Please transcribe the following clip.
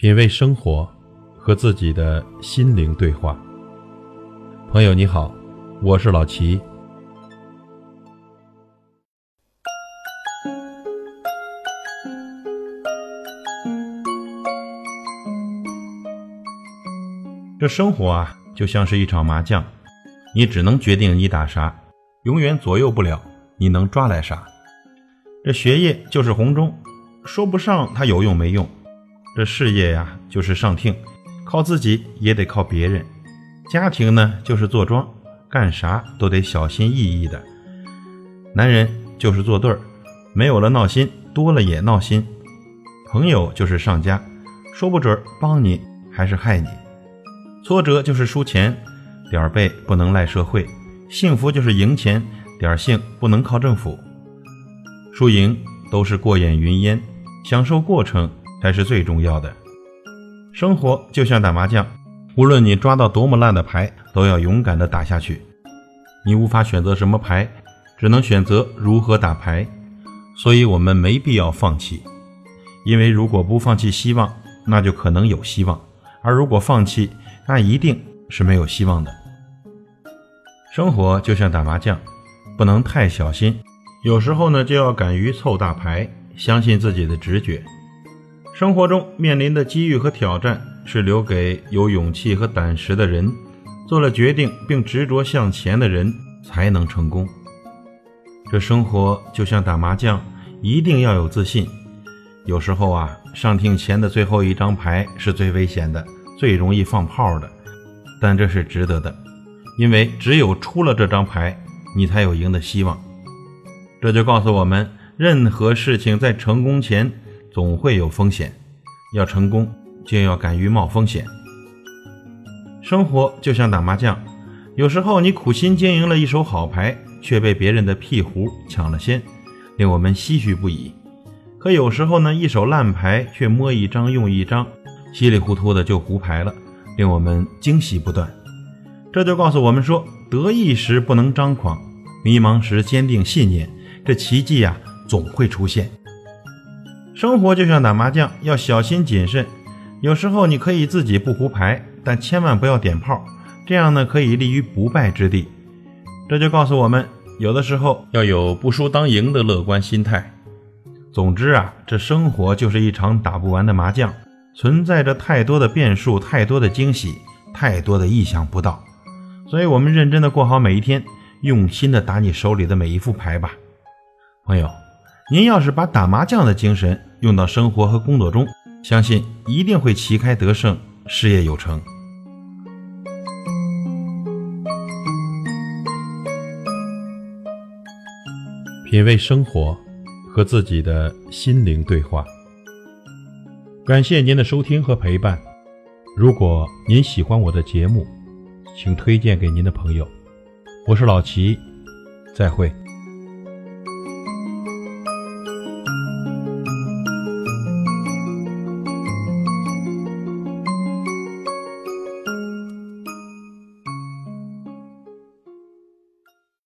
品味生活，和自己的心灵对话。朋友你好，我是老齐。这生活啊，就像是一场麻将，你只能决定你打啥，永远左右不了你能抓来啥。这学业就是红中，说不上它有用没用。这事业呀，就是上听，靠自己也得靠别人；家庭呢，就是坐庄，干啥都得小心翼翼的。男人就是做对儿，没有了闹心，多了也闹心。朋友就是上家，说不准帮你还是害你。挫折就是输钱，点儿背不能赖社会；幸福就是赢钱，点儿幸不能靠政府。输赢都是过眼云烟，享受过程。才是最重要的。生活就像打麻将，无论你抓到多么烂的牌，都要勇敢地打下去。你无法选择什么牌，只能选择如何打牌。所以，我们没必要放弃，因为如果不放弃希望，那就可能有希望；而如果放弃，那一定是没有希望的。生活就像打麻将，不能太小心，有时候呢，就要敢于凑大牌，相信自己的直觉。生活中面临的机遇和挑战，是留给有勇气和胆识的人，做了决定并执着向前的人才能成功。这生活就像打麻将，一定要有自信。有时候啊，上听前的最后一张牌是最危险的，最容易放炮的，但这是值得的，因为只有出了这张牌，你才有赢的希望。这就告诉我们，任何事情在成功前。总会有风险，要成功就要敢于冒风险。生活就像打麻将，有时候你苦心经营了一手好牌，却被别人的屁胡抢了先，令我们唏嘘不已。可有时候呢，一手烂牌却摸一张用一张，稀里糊涂的就胡牌了，令我们惊喜不断。这就告诉我们说，得意时不能张狂，迷茫时坚定信念，这奇迹呀总会出现。生活就像打麻将，要小心谨慎。有时候你可以自己不胡牌，但千万不要点炮，这样呢可以立于不败之地。这就告诉我们，有的时候要有不输当赢的乐观心态。总之啊，这生活就是一场打不完的麻将，存在着太多的变数，太多的惊喜，太多的意想不到。所以，我们认真的过好每一天，用心的打你手里的每一副牌吧，朋友。您要是把打麻将的精神用到生活和工作中，相信一定会旗开得胜，事业有成。品味生活，和自己的心灵对话。感谢您的收听和陪伴。如果您喜欢我的节目，请推荐给您的朋友。我是老齐，再会。